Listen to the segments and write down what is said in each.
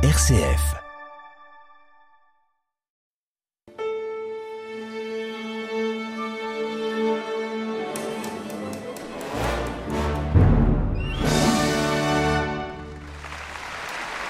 RCF.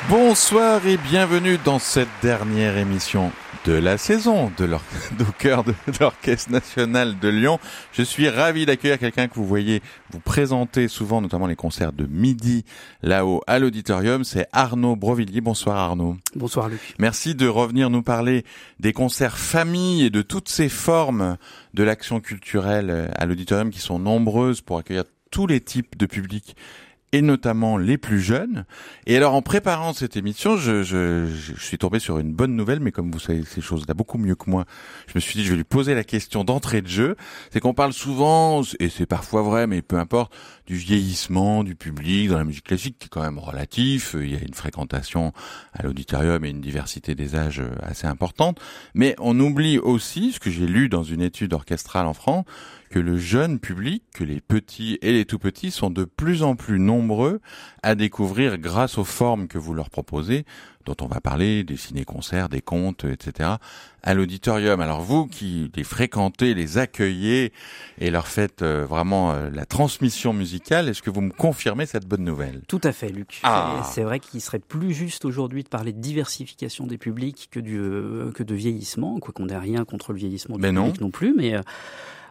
Bonsoir et bienvenue dans cette dernière émission de la saison de au cœur de l'Orchestre National de Lyon. Je suis ravi d'accueillir quelqu'un que vous voyez vous présenter souvent, notamment les concerts de midi là-haut à l'auditorium. C'est Arnaud Brovillier. Bonsoir Arnaud. Bonsoir Luc. Merci de revenir nous parler des concerts famille et de toutes ces formes de l'action culturelle euh, à l'auditorium qui sont nombreuses pour accueillir tous les types de publics et notamment les plus jeunes. Et alors, en préparant cette émission, je, je, je suis tombé sur une bonne nouvelle, mais comme vous savez ces choses-là beaucoup mieux que moi, je me suis dit, je vais lui poser la question d'entrée de jeu. C'est qu'on parle souvent, et c'est parfois vrai, mais peu importe, du vieillissement du public dans la musique classique, qui est quand même relatif. Il y a une fréquentation à l'auditorium et une diversité des âges assez importante. Mais on oublie aussi, ce que j'ai lu dans une étude orchestrale en France, que le jeune public, que les petits et les tout petits sont de plus en plus nombreux à découvrir grâce aux formes que vous leur proposez, dont on va parler, des ciné-concerts, des contes, etc., à l'auditorium. Alors vous qui les fréquentez, les accueillez et leur faites euh, vraiment euh, la transmission musicale, est-ce que vous me confirmez cette bonne nouvelle? Tout à fait Luc. Ah. C'est vrai qu'il serait plus juste aujourd'hui de parler de diversification des publics que, du, euh, que de vieillissement, quoi qu'on n'ait rien contre le vieillissement du Mais non. public non plus, mais... euh,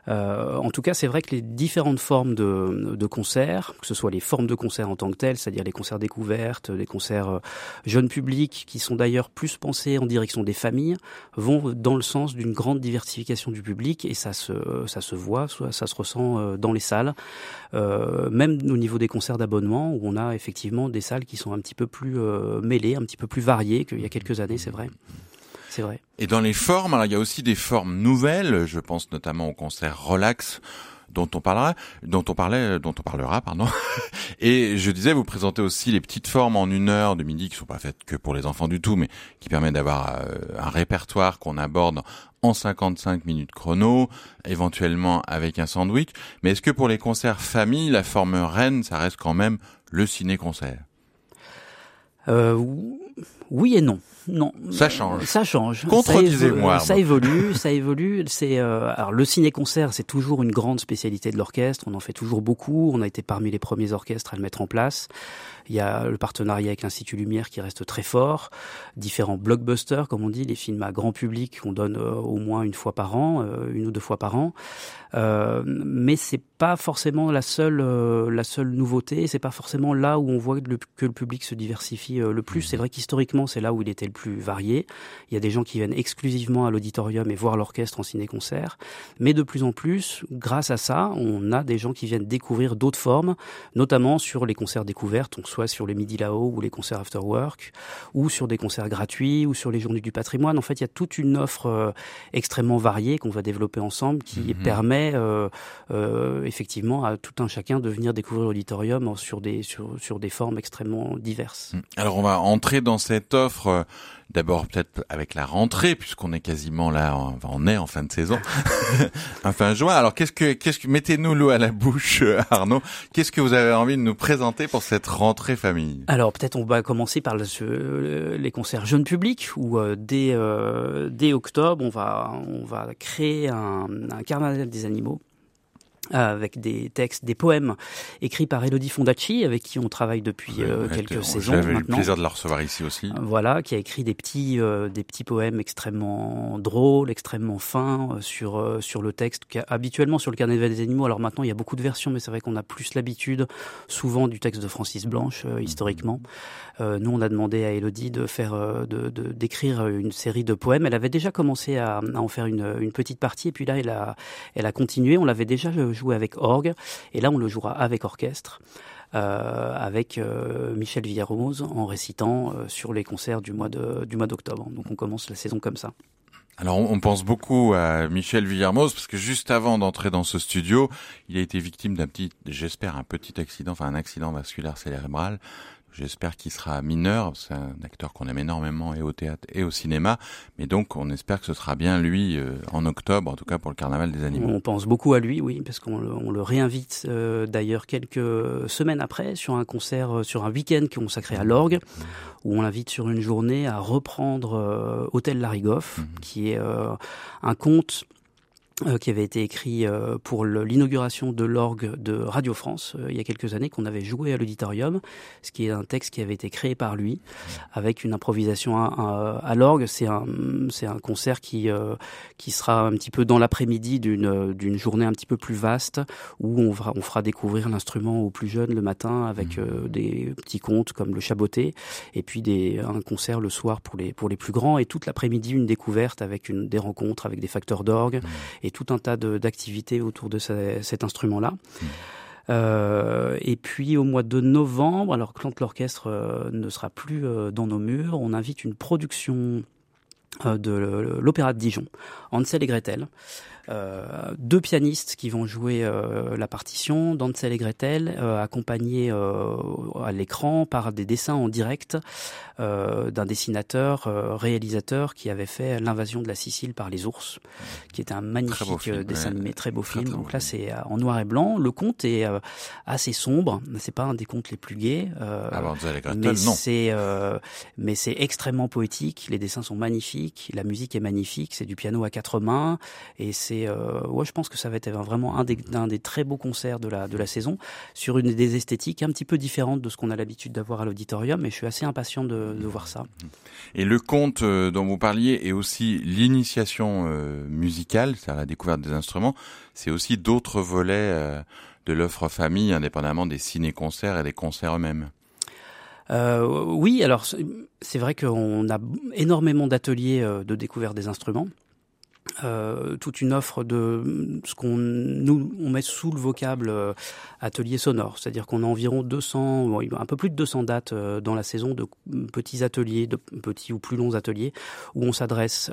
euh, en tout cas, c'est vrai que les différentes formes de, de concerts, que ce soit les formes de concerts en tant que telles, c'est-à-dire les concerts découvertes, les concerts euh, jeunes publics, qui sont d'ailleurs plus pensés en direction des familles, vont dans le sens d'une grande diversification du public et ça se, ça se voit, ça se ressent euh, dans les salles, même au niveau des concerts d'abonnement, où on a effectivement des salles qui sont un petit peu plus mêlées, un petit peu plus variées qu'il y a quelques années, c'est vrai. C'est vrai. Et dans les formes, alors il y a aussi des formes nouvelles. Je pense notamment au concert relax dont on parlera, dont on parlait, dont on parlera, pardon. Et je disais, vous présentez aussi les petites formes en une heure de midi qui sont pas faites que pour les enfants du tout, mais qui permettent d'avoir euh, un répertoire qu'on aborde en 55 minutes chrono, éventuellement avec un sandwich. Mais est-ce que pour les concerts famille, la forme reine, ça reste quand même le ciné-concert? Euh, oui et non. Non. Ça change. Ça change. Contredisez-moi, Ça, évolue, ça évolue. C'est euh, alors le ciné-concert, c'est toujours une grande spécialité de l'orchestre. On en fait toujours beaucoup. On a été parmi les premiers orchestres à le mettre en place. Il y a le partenariat avec l'Institut Lumière qui reste très fort. Différents blockbusters, comme on dit, les films à grand public qu'on donne euh, au moins une fois par an, euh, une ou deux fois par an. Euh, mais c'est pas forcément la seule euh, la seule nouveauté. C'est pas forcément là où on voit que le, que le public se diversifie le plus. C'est vrai qu'historiquement, c'est là où il était le plus varié. Il y a des gens qui viennent exclusivement à l'auditorium et voir l'orchestre en ciné-concert. Mais de plus en plus, grâce à ça, on a des gens qui viennent découvrir d'autres formes, notamment sur les concerts découvertes, soit sur les midi là-haut ou les concerts after work, ou sur des concerts gratuits, ou sur les journées du patrimoine. En fait, il y a toute une offre euh, extrêmement variée qu'on va développer ensemble qui Mhm. permet euh, euh, effectivement à tout un chacun de venir découvrir l'auditorium sur des, sur, sur des formes extrêmement diverses. Alors on va entrer dans cette offre d'abord peut-être avec la rentrée puisqu'on est quasiment là, on est en fin de saison, en fin juin. Alors qu'est-ce que qu'est-ce que mettez-nous l'eau à la bouche, Arnaud Qu'est-ce que vous avez envie de nous présenter pour cette rentrée? Alors peut-être on va commencer par les concerts jeunes publics où euh, dès, euh, dès octobre on va, on va créer un, carnaval des animaux avec des textes, des poèmes écrits par Elodie Fondacci avec qui on travaille depuis euh, quelques on- saisons J'avais eu le plaisir de la recevoir ici aussi. Voilà, qui a écrit des petits, euh, des petits poèmes extrêmement drôles, extrêmement fins euh, sur euh, sur le texte. habituellement sur le Carnaval des animaux. Alors maintenant, il y a beaucoup de versions, mais c'est vrai qu'on a plus l'habitude, souvent du texte de Francis Blanche euh, historiquement. Euh, nous, on a demandé à Elodie de faire, euh, de de- d'écrire une série de poèmes. Elle avait déjà commencé à, à en faire une, une petite partie, et puis là, elle a elle a continué. On l'avait déjà joué avec orgue, et là, on le jouera avec orchestre euh, avec euh, Michel Villarose en récitant euh, sur les concerts du mois de du mois d'octobre. Donc on commence la saison comme ça. Alors, on pense beaucoup à Michel Villermoz parce que juste avant d'entrer dans ce studio, il a été victime d'un petit, j'espère, un petit accident, enfin un accident vasculaire cérébral. J'espère qu'il sera mineur. C'est un acteur qu'on aime énormément et au théâtre et au cinéma. Mais donc, on espère que ce sera bien lui euh, en octobre, en tout cas pour le Carnaval des animaux. On pense beaucoup à lui, oui, parce qu'on le, réinvite euh, d'ailleurs quelques semaines après sur un concert, euh, sur un week-end consacré à l'orgue, où on l'invite sur une journée à reprendre Hôtel Larigoff, mmh. qui est un conte euh, qui avait été écrit euh, pour l'inauguration de l'orgue de Radio France euh, il y a quelques années qu'on avait joué à l'auditorium, ce qui est un texte qui avait été créé par lui avec une improvisation à, à, l'orgue. C'est un c'est un concert qui qui sera un petit peu dans l'après-midi d'une d'une journée un petit peu plus vaste où on fera on fera découvrir l'instrument aux plus jeunes le matin avec mmh. des petits contes comme le chaboté et puis des un concert le soir pour les pour les plus grands et toute l'après-midi une découverte avec une des rencontres avec des facteurs d'orgue. Mmh et tout un tas d'activités autour de cet instrument-là. Mmh. Euh, et puis au mois de novembre, alors quand l'orchestre euh, ne sera plus euh, dans nos murs, on invite une production de l'Opéra de Dijon, Ansel et Gretel, deux pianistes qui vont jouer euh, la partition, Dansel et Gretel, euh, accompagnés à l'écran par des dessins en direct d'un dessinateur, réalisateur qui avait fait L'invasion de la Sicile par les ours, qui était un magnifique dessin animé, très beau film. Donc là, c'est en noir et blanc. Le conte est assez sombre. C'est pas un des contes les plus gais. Ah, mais c'est mais c'est extrêmement poétique. Les dessins sont magnifiques. La musique est magnifique. C'est du piano à quatre mains et c'est euh, ouais, je pense que ça va être vraiment un des, des très beaux concerts de la, de la saison sur une des esthétiques un petit peu différentes de ce qu'on a l'habitude d'avoir à l'auditorium. Et je suis assez impatient de, de, voir ça. Et le conte euh, dont vous parliez est aussi l'initiation euh, musicale, c'est-à-dire la découverte des instruments. C'est aussi d'autres volets de l'offre famille, indépendamment des ciné-concerts et des concerts eux-mêmes. Euh, oui, alors c'est vrai qu'on a énormément d'ateliers de découverte des instruments. Euh, toute une offre de ce qu'on nous on met sous le vocable euh, atelier sonore, c'est-à-dire qu'on a environ 200, un peu plus de 200 dates euh, dans la saison de petits ateliers, de petits ou plus longs ateliers où on s'adresse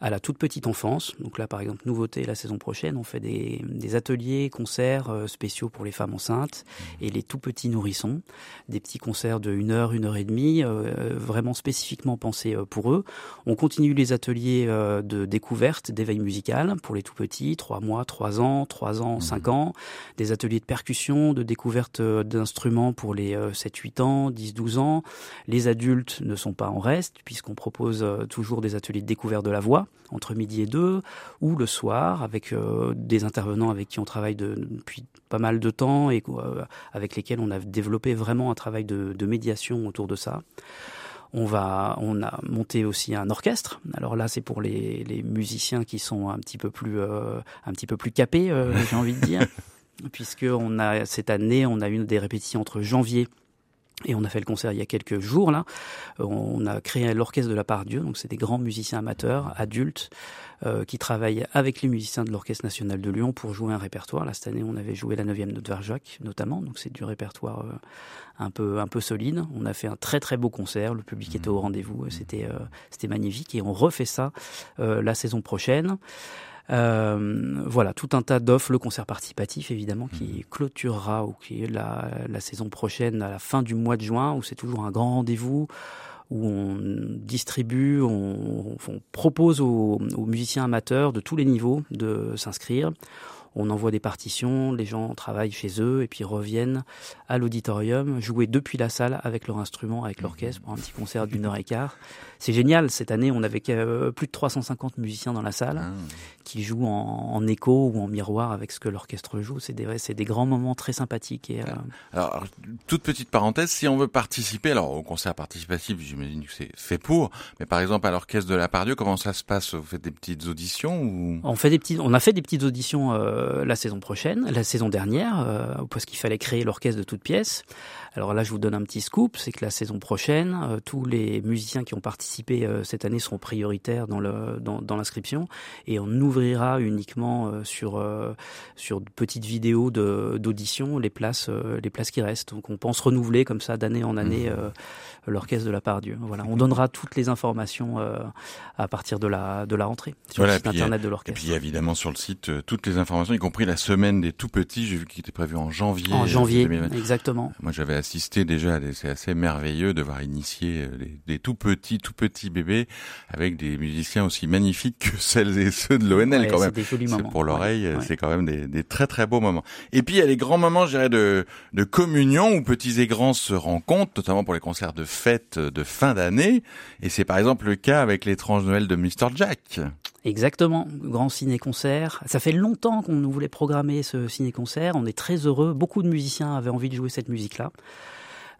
à la toute petite enfance. Donc là, par exemple, nouveauté la saison prochaine, on fait des, des ateliers, concerts spéciaux pour les femmes enceintes et les tout petits nourrissons, des petits concerts de une heure, une heure et demie, vraiment spécifiquement pensés pour eux. On continue les ateliers de découverte d'éveil musical pour les tout petits, 3 mois, 3 ans, 3 ans, 5 mhm. ans, des ateliers de percussion, de découverte euh, d'instruments pour les 7-8 euh, ans, 10-12 ans. Les adultes ne sont pas en reste puisqu'on propose euh, toujours des ateliers de découverte de la voix entre midi et deux ou le soir avec des intervenants avec qui on travaille depuis pas mal de temps et avec lesquels on a développé vraiment un travail de médiation autour de ça. On va, on a monté aussi un orchestre. Alors là, c'est pour les, les, musiciens qui sont un petit peu plus, euh, un petit peu plus capés, euh, j'ai envie de dire, puisque on a cette année, on a eu des répétitions entre janvier et on a fait le concert il y a quelques jours là. On a créé l'orchestre de la part Dieu, donc c'est des grands musiciens amateurs, adultes, euh, qui travaillent avec les musiciens de l'Orchestre national de Lyon pour jouer un répertoire. Là cette année, on avait joué la 9e note Varjac notamment, donc c'est du répertoire euh, un peu un peu solide. On a fait un très très beau concert, le public était au rendez-vous, c'était euh, c'était magnifique et on refait ça la saison prochaine. Euh, voilà, tout un tas d'offres, le concert participatif évidemment qui mmh. clôturera ou qui est la, la saison prochaine à la fin du mois de juin où c'est toujours un grand rendez-vous où on distribue, on, on propose aux, aux, musiciens amateurs de tous les niveaux de s'inscrire on envoie des partitions, les gens travaillent chez eux et puis reviennent à l'auditorium jouer depuis la salle avec leur instrument, avec l'orchestre pour un petit concert d'une heure et quart. C'est génial. Cette année, on avait euh, plus de 350 musiciens dans la salle ah. qui jouent en, écho ou en miroir avec ce que l'orchestre joue. C'est des, c'est des grands moments très sympathiques. Et, euh, alors, toute petite parenthèse, si on veut participer, alors au concert participatif, j'imagine que c'est fait pour, mais par exemple à l'orchestre de la Pardieu, comment ça se passe? Vous faites des petites auditions ou? On fait des petites, on a fait des petites auditions. Euh, la saison prochaine, la saison dernière, euh, parce qu'il fallait créer l'orchestre de toutes pièces. Alors là, je vous donne un petit scoop, c'est que la saison prochaine, euh, tous les musiciens qui ont participé cette année seront prioritaires dans le dans, l'inscription et on ouvrira uniquement sur sur de petites vidéos d'audition les places les places qui restent. Donc on pense renouveler comme ça d'année en année mmh. l'orchestre de la part Dieu. Voilà, on donnera toutes les informations à partir de la de la rentrée sur le site internet de l'orchestre. Et puis évidemment sur le site toutes les informations y compris la semaine des tout petits. J'ai vu qu'il était prévu en janvier. En janvier, exactement. Moi, j'avais assisté déjà, c'est assez merveilleux de voir initier euh, des, des, tout petits, tout petits bébés avec des musiciens aussi magnifiques que celles et ceux de l'ONL quand même. Pour l'oreille, c'est quand même des, des, très très beaux moments. Et puis il y a les grands moments, je dirais, de, de communion où petits et grands se rencontrent, notamment pour les concerts de fête de fin d'année. Et c'est par exemple le cas avec l'étrange Noël de Mr. Jack. Exactement, grand ciné-concert. Ça fait longtemps qu'on nous voulait programmer ce ciné-concert. On est très heureux. Beaucoup de musiciens avaient envie de jouer cette musique-là.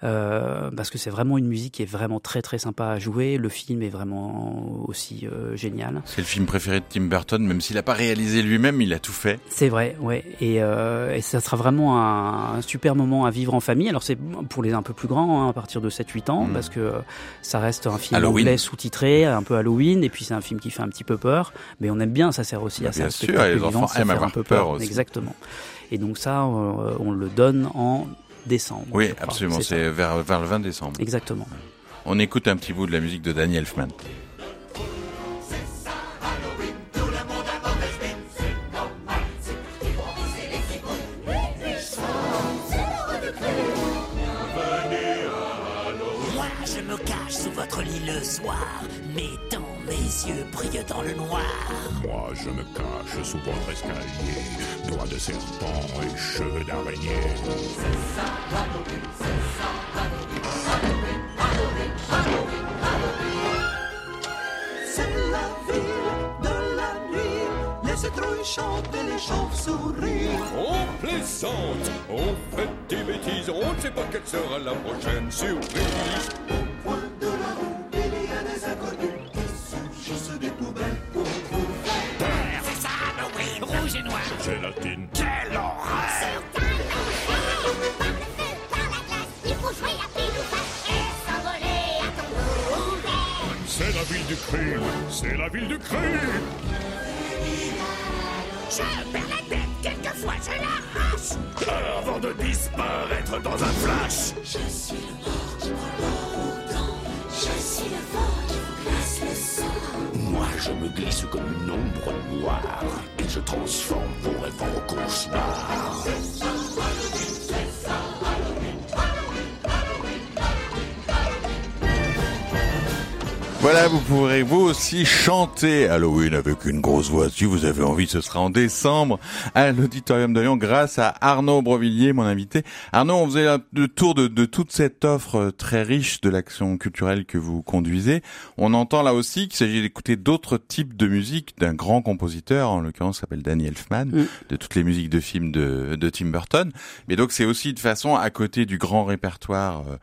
Euh, parce que c'est vraiment une musique qui est vraiment très très sympa à jouer. Le film est vraiment aussi euh, génial. C'est le film préféré de Tim Burton, même s'il n'a pas réalisé lui-même, il a tout fait. C'est vrai, ouais. Et, euh, et, ça sera vraiment un, super moment à vivre en famille. Alors c'est pour les un peu plus grands, hein, à partir de 7-8 ans, mm. parce que ça reste un film anglais sous-titré, un peu Halloween, et puis c'est un film qui fait un petit peu peur, mais on aime bien, ça sert aussi à ça. Bien sûr, les enfants aiment avoir un peu peur, aussi. Exactement. Et donc ça, on le donne en décembre. Oui, absolument. C'est vers, vers le 20 décembre. Exactement. On écoute un petit bout de la musique de Danny Elfman. Moi, je me cache sous votre lit le soir, mes yeux brillent dans le noir. Moi, je me cache sous votre escalier, doigts de serpent et cheveux d'araignée. C'est ça, Halloween, c'est ça, Halloween, Halloween, Halloween, Halloween, C'est la ville de la nuit, les citrouilles chantent et les chauves-souris. On plaisante, on fait des bêtises, on ne sait pas quelle sera la prochaine surprise. Ville du crime. Je perds la tête, quelquefois je l'arrache. Avant de disparaître dans un flash. Je suis le mort qui prend Je suis le vent qui vous glace le sang. Moi, je me glisse comme une ombre noire et je transforme vos rêves en cauchemars. Voilà, vous pourrez vous aussi chanter Halloween avec une grosse voix. Si vous avez envie, ce sera en décembre à l'Auditorium de Lyon grâce à Arnaud Brovillier, mon invité. Arnaud, on faisait le tour de, de toute cette offre très riche de l'action culturelle que vous conduisez. On entend là aussi qu'il s'agit d'écouter d'autres types de musique d'un grand compositeur, en l'occurrence s'appelle Danny Elfman, mm. de toutes les musiques de films de, de Tim Burton. Mais donc c'est aussi de façon à côté du grand répertoire euh,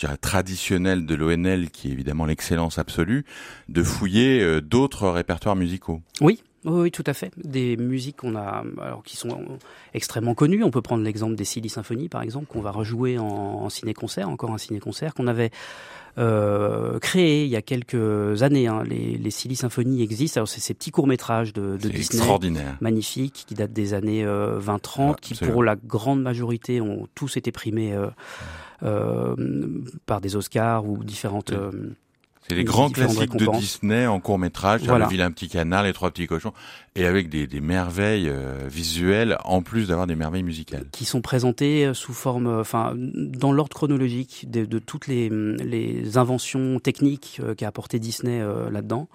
dirais, traditionnel de l'ONL, qui est évidemment l'excellence absolue, de fouiller euh, d'autres répertoires musicaux. Oui, oui, tout à fait. Des musiques qu'on a, alors qui sont extrêmement connues. On peut prendre l'exemple des Silly Symphonies, par exemple, qu'on va rejouer en, en ciné-concert, encore un ciné-concert qu'on avait euh, créé il y a quelques années. Hein. Les, les Silly Symphonies existent. Alors c'est ces petits courts métrages de, de Disney, magnifiques, qui datent des années euh, 20-30, qui pour la grande majorité ont tous été primés. Euh, euh, par des Oscars ou différentes. Euh, c'est les grands classiques de Disney en court métrage, voilà. le vilain petit canard, les trois petits cochons, et avec des, des merveilles euh, visuelles en plus d'avoir des merveilles musicales. Qui sont présentées sous forme, enfin, dans l'ordre chronologique de, de, toutes les, les inventions techniques qu'a apporté Disney là-dedans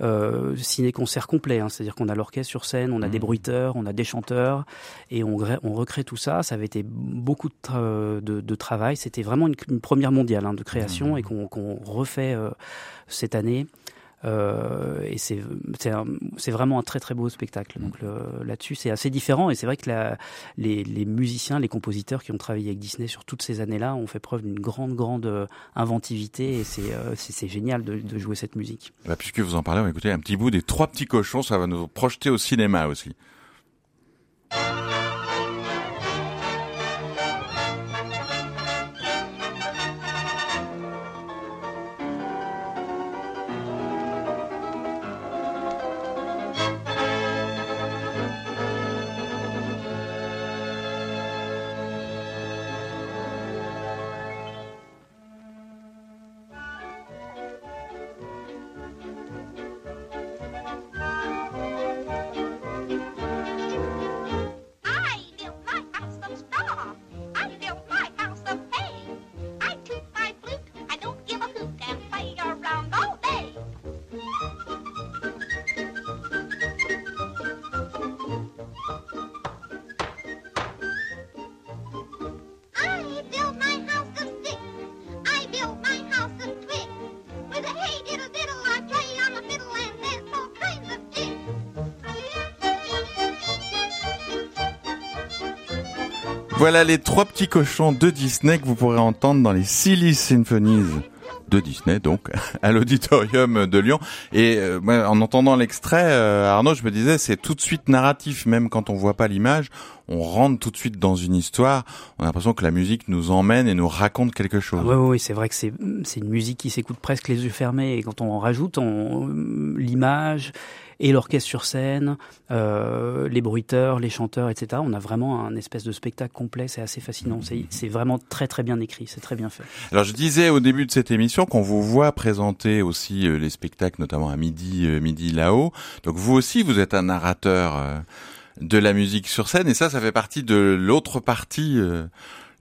euh, ciné-concert complet, hein, c'est-à-dire qu'on a l'orchestre sur scène, on a des mmh. bruiteurs, on a des chanteurs, et on, on recrée tout ça. Ça avait été beaucoup de, de, de travail. C'était vraiment une, une, première mondiale hein, de création mmh. et qu'on refait euh, cette année. Euh, et c'est vraiment un très très beau spectacle. Donc là-dessus, c'est assez différent. Et c'est vrai que les, musiciens, les compositeurs qui ont travaillé avec Disney sur toutes ces années-là ont fait preuve d'une grande grande euh, inventivité. Et c'est euh, génial de, de, jouer cette musique. Bah, puisque vous en parlez, on va écouter un petit bout des Trois petits cochons. Ça va nous projeter au cinéma aussi. Voilà les trois petits cochons de Disney que vous pourrez entendre dans les Silly Symphonies de Disney, donc à l'auditorium de Lyon. Et euh, en entendant l'extrait, euh, Arnaud, je me disais, c'est tout de suite narratif, même quand on voit pas l'image, on rentre tout de suite dans une histoire. On a l'impression que la musique nous emmène et nous raconte quelque chose. Oui, oui, c'est vrai que c'est une musique qui s'écoute presque les yeux fermés. Et quand on rajoute on, l'image et l'orchestre sur scène, euh, les bruiteurs, les chanteurs, etc. On a vraiment un espèce de spectacle complet. C'est assez fascinant. C'est- vraiment très très bien écrit. C'est très bien fait. Alors je disais au début de cette émission qu'on vous voit présenter aussi euh, les spectacles, notamment à midi, euh, midi là-haut. Donc vous aussi, vous êtes un narrateur euh, de la musique sur scène, et ça, ça fait partie de l'autre partie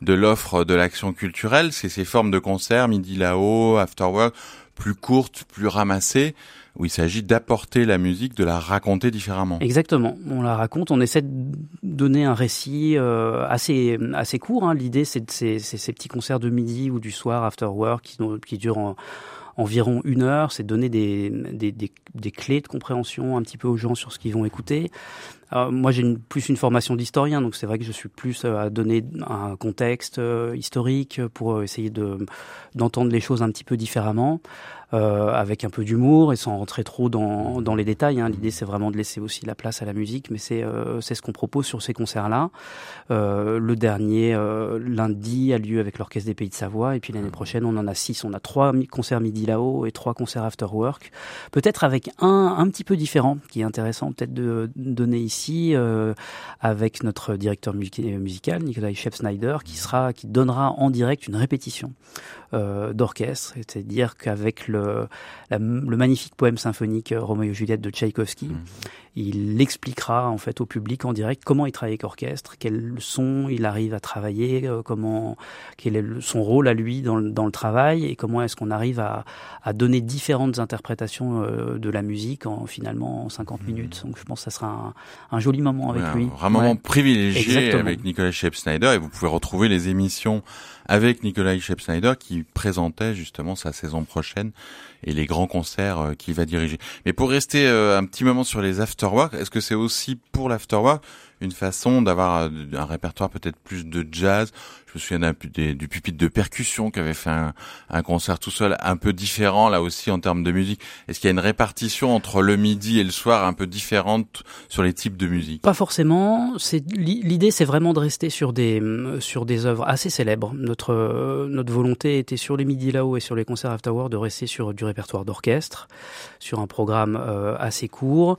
de l'offre de l'action culturelle. C'est ces formes de concerts, midi là-haut, after work, plus courtes, plus ramassées, où il s'agit d'apporter la musique, de la raconter différemment. Exactement. On la raconte. On essaie de donner un récit euh, assez assez court. Hein. L'idée, c'est ces, petits concerts de midi ou du soir after work qui, qui durent en- environ une heure. C'est donner des, des, des, des clés de compréhension un petit peu aux gens sur ce qu'ils vont écouter. Moi, j'ai plus une formation d'historien, donc c'est vrai que je suis plus euh, à donner un contexte euh, historique pour euh, essayer de d'entendre les choses un petit peu différemment, euh, avec un peu d'humour et sans rentrer trop dans, dans les détails. Hein. L'idée, c'est vraiment de laisser aussi la place à la musique, mais c'est euh, ce qu'on propose sur ces concerts-là. Euh, le dernier euh, lundi a lieu avec l'Orchestre des Pays de Savoie, et puis l'année prochaine, on en a six. On a trois concerts midi là-haut et trois concerts after work. Peut-être avec un un petit peu différent, qui est intéressant peut-être de donner ici, avec notre directeur mu- musical, Nicolas Shep Snyder, qui sera, qui donnera en direct une répétition d'orchestre, c'est-à-dire qu'avec le, la- le magnifique poème symphonique euh, Roméo et Juliette de Tchaïkovski, il expliquera en fait au public en direct comment il travaille avec orchestre, quel son il arrive à travailler, euh, comment quel est son rôle à lui dans le, dans le travail et comment est-ce qu'on arrive à, à donner différentes interprétations euh, de la musique en finalement en 50 minutes. Donc je pense que ça sera un, un joli moment avec Ouais, lui. Un moment Ouais. privilégié Exactement. avec Nicolas Shep-Snyder et vous pouvez retrouver les émissions avec Nicolas Shep-Snyder qui présentait justement sa saison prochaine et les grands concerts euh, qu'il va diriger. Mais pour rester un petit moment sur les est-ce que c'est aussi pour l'afterwork? Une façon d'avoir euh, un répertoire peut-être plus de jazz Je me souviens du pupitre de percussion qui avait fait un, concert tout seul un peu différent là aussi en termes de musique. Est-ce qu'il y a une répartition entre le midi et le soir un peu différente sur les types de musique? Pas forcément. L'idée, c'est vraiment de rester sur des sur des œuvres assez célèbres. Notre euh, notre volonté était sur les midi là-haut et sur les concerts afterward de rester sur du répertoire d'orchestre, sur un programme euh, assez court,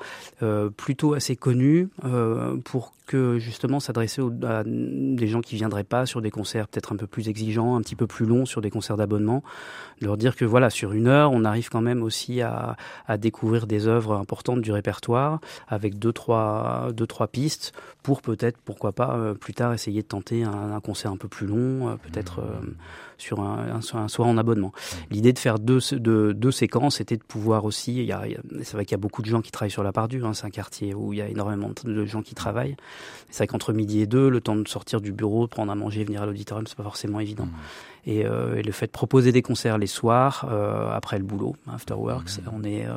plutôt assez connu, pour que justement s'adresser à des gens qui viendraient pas sur des concerts peut-être un peu plus exigeants, un petit peu plus longs, sur des concerts d'abonnement, de leur dire que voilà, sur une heure, on arrive quand même aussi à, à découvrir des œuvres importantes du répertoire avec deux trois deux trois pistes pour peut-être pourquoi pas euh, plus tard essayer de tenter un, un concert un peu plus long, euh, peut-être euh, sur un, un, un soir en abonnement. L'idée de faire deux, deux, deux séquences était de pouvoir aussi. Il y a, c'est vrai qu'il y a beaucoup de gens qui travaillent sur la Pardue. Hein, c'est un quartier où il y a énormément de gens qui travaillent. C'est vrai qu'entre midi et deux, le temps de sortir du bureau, prendre à manger, venir à l'auditorium, c'est pas forcément évident. Et, euh, et le fait de proposer des concerts les soirs euh, après le boulot, after work, ça- on est, euh,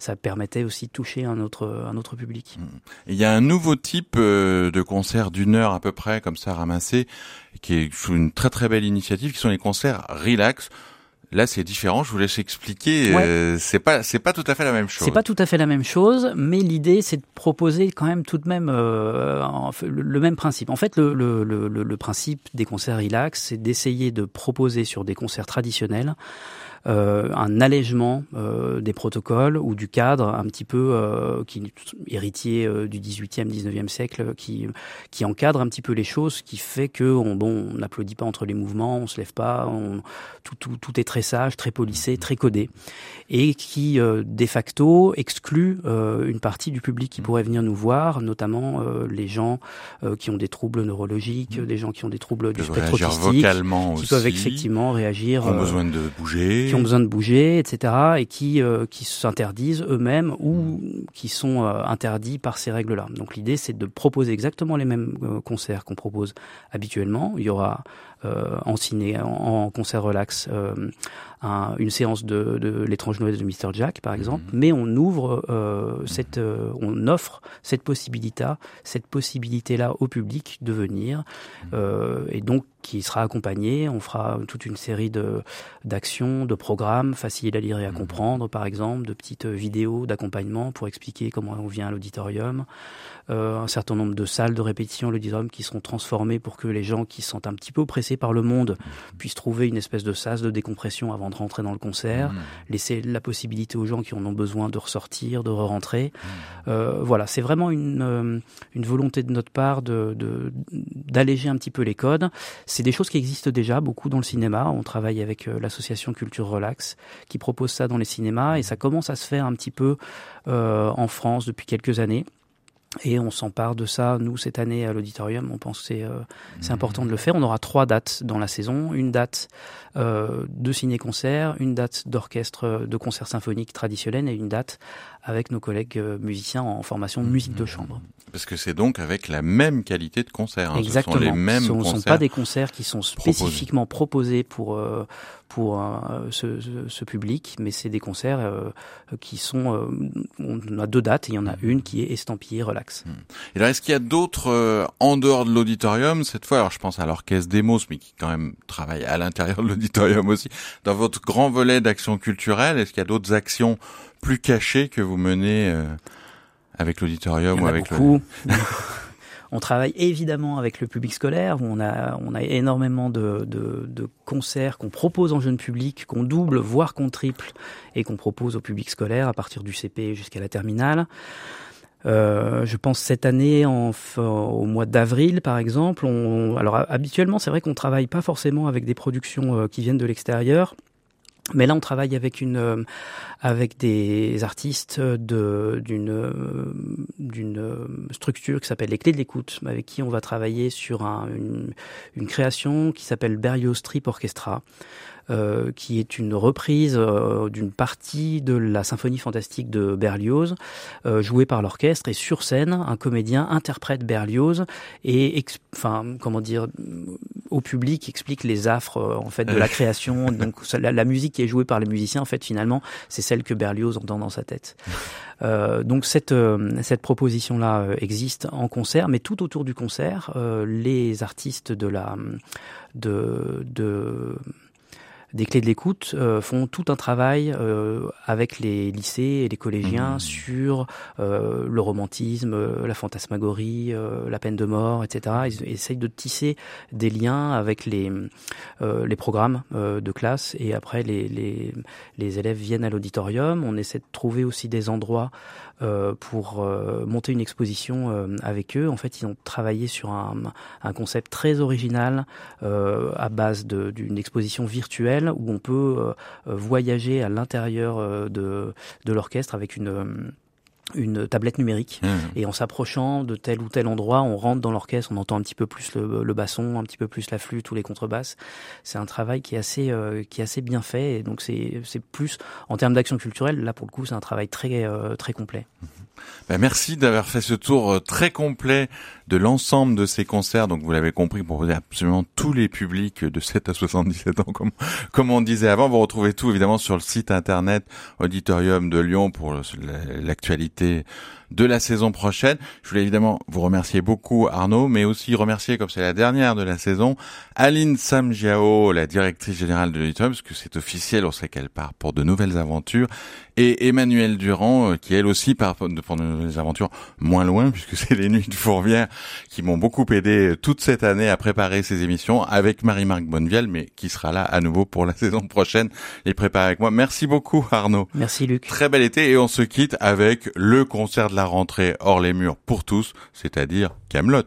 ça permettait aussi de toucher un autre, un autre public. Et Il y a un nouveau type euh, de concert d'une heure à peu près, comme ça, ramassé, qui est sous une très très belle initiative, qui sont les concerts relax. Là, c'est différent. Je vous laisse expliquer. Ouais. euh, c'est pas, c'est pas tout à fait la même chose. C'est pas tout à fait la même chose, mais l'idée c'est de proposer quand même tout de même euh, le, même principe. En fait, le, le, le, le principe des concerts relax, c'est d'essayer de proposer sur des concerts traditionnels un allègement euh, des protocoles ou du cadre un petit peu euh, qui héritier euh, du 18e 19e siècle qui qui encadre un petit peu les choses qui fait que on bon on n'applaudit pas entre les mouvements on se lève pas on, tout, tout tout est très sage très polissé très codé et qui euh, de facto exclut euh, une partie du public qui pourrait venir nous voir notamment euh, les gens euh, qui ont des troubles neurologiques des gens qui ont des troubles du spectre vocalement qui aussi. peuvent effectivement réagir ont euh, besoin de bouger. Qui ont besoin de bouger, etc., et qui euh, qui s'interdisent eux-mêmes ou qui sont euh, interdits par ces règles-là. Donc l'idée, c'est de proposer exactement les mêmes euh, concerts qu'on propose habituellement. Il y aura en ciné, en, concert relax, une séance de, de l'étrange Noël de Mr Jack par exemple, mhm. mais on ouvre cette, on offre cette possibilité, cette possibilité là au public de venir mhm. et donc qui sera accompagné. On fera toute une série de d'actions, de programmes faciles à lire et à mhm. comprendre, par exemple, de petites vidéos d'accompagnement pour expliquer comment on vient à l'auditorium. Euh, un certain nombre de salles de répétition à l'auditorium qui seront transformées pour que les gens qui se sentent un petit peu oppressés par le monde mhm. puissent trouver une espèce de sas de décompression avant de rentrer dans le concert. Mhm. Laisser la possibilité aux gens qui en ont besoin de ressortir, de re-rentrer. Euh, voilà, c'est vraiment une, euh, une volonté de notre part de d'alléger un petit peu les codes. C'est des choses qui existent déjà beaucoup dans le cinéma. On travaille avec euh, l'association Culture Relax qui propose ça dans les cinémas et ça commence à se faire un petit peu euh, en France depuis quelques années. Et on s'empare de ça, nous, cette année à l'auditorium. On pense que c'est euh, important de le faire. On aura trois dates dans la saison. Une date de ciné-concert, une date d'orchestre de concert symphonique traditionnel et une date avec nos collègues euh, musiciens en formation de musique de chambre. Parce que c'est donc avec la même qualité de concert. Hein. Exactement. Ce sont les mêmes Ce ne sont pas des concerts qui sont spécifiquement proposés, pour euh, pour ce, ce, public, mais c'est des concerts qui sont. on a deux dates. Et il y en a mmh. une qui est estampillée relax. Mmh. Et là, est-ce qu'il y a d'autres en dehors de l'auditorium cette fois Alors, je pense à l'orchestre Demos, mais qui quand même travaille à l'intérieur de l'auditorium aussi. Dans votre grand volet d'action culturelle, est-ce qu'il y a d'autres actions plus cachées que vous menez euh, avec l'auditorium ou avec beaucoup. On travaille évidemment avec le public scolaire, où on a, on a énormément de, de, de concerts qu'on propose en jeune public, qu'on double, voire qu'on triple, et qu'on propose au public scolaire à partir du CP jusqu'à la terminale. Euh, je pense cette année, en, au mois d'avril par exemple. On, alors habituellement, c'est vrai qu'on travaille pas forcément avec des productions euh, qui viennent de l'extérieur. Mais là, on travaille avec une, euh, avec des artistes de d'une d'une structure qui s'appelle les Clés de l'écoute, avec qui on va travailler sur un, une, création qui s'appelle Berlioz Trip Orchestra. Euh, qui est une reprise euh, d'une partie de la symphonie fantastique de Berlioz, euh, jouée par l'orchestre. Et sur scène, un comédien interprète Berlioz et, enfin, comment dire, au public explique les affres en fait de la création. Donc la, musique qui est jouée par les musiciens, en fait, finalement, c'est celle que Berlioz entend dans sa tête. Euh, donc cette cette proposition là existe en concert, mais tout autour du concert, les artistes de la de de des clés de l'écoute euh, font tout un travail euh, avec les lycées et les collégiens mmh. sur euh, le romantisme, la fantasmagorie, la peine de mort, etc. Ils essayent de tisser des liens avec les les programmes de classe et après les, les, les élèves viennent à l'auditorium. On essaie de trouver aussi des endroits pour euh, monter une exposition euh, avec eux. En fait, ils ont travaillé sur un, un concept très original à base d'une exposition virtuelle où on peut voyager à l'intérieur de, de l'orchestre avec une une tablette numérique mmh. et en s'approchant de tel ou tel endroit, on rentre dans l'orchestre, on entend un petit peu plus le, le, basson, un petit peu plus la flûte ou les contrebasses. C'est un travail qui est assez euh, qui est assez bien fait et donc c'est c'est plus en termes d'action culturelle là pour le coup c'est un travail très euh, très complet. Mmh. Ben merci d'avoir fait ce tour euh, très complet de l'ensemble de ces concerts. Donc vous l'avez compris, pour absolument tous les publics de 7 à 77 ans, comme, comme on disait avant. Vous retrouvez tout évidemment sur le site internet Auditorium de Lyon pour l'actualité de la saison prochaine. Je voulais évidemment vous remercier beaucoup Arnaud, mais aussi remercier, comme c'est la dernière de la saison, Aline Samjiao, la directrice générale de l'auditorium, parce que c'est officiel, on sait qu'elle part pour de nouvelles aventures, et Emmanuel Durand, euh, qui elle aussi part pour de nouvelles aventures moins loin, puisque c'est les Nuits de Fourvière qui m'ont beaucoup aidé toute cette année à préparer ces émissions avec Marie-Marc Bonnevielle, mais qui sera là à nouveau pour la saison prochaine et préparer avec moi. Merci beaucoup Arnaud. Merci Luc. Très bel été et on se quitte avec le concert de la rentrée hors les murs pour tous, c'est-à-dire Camelot.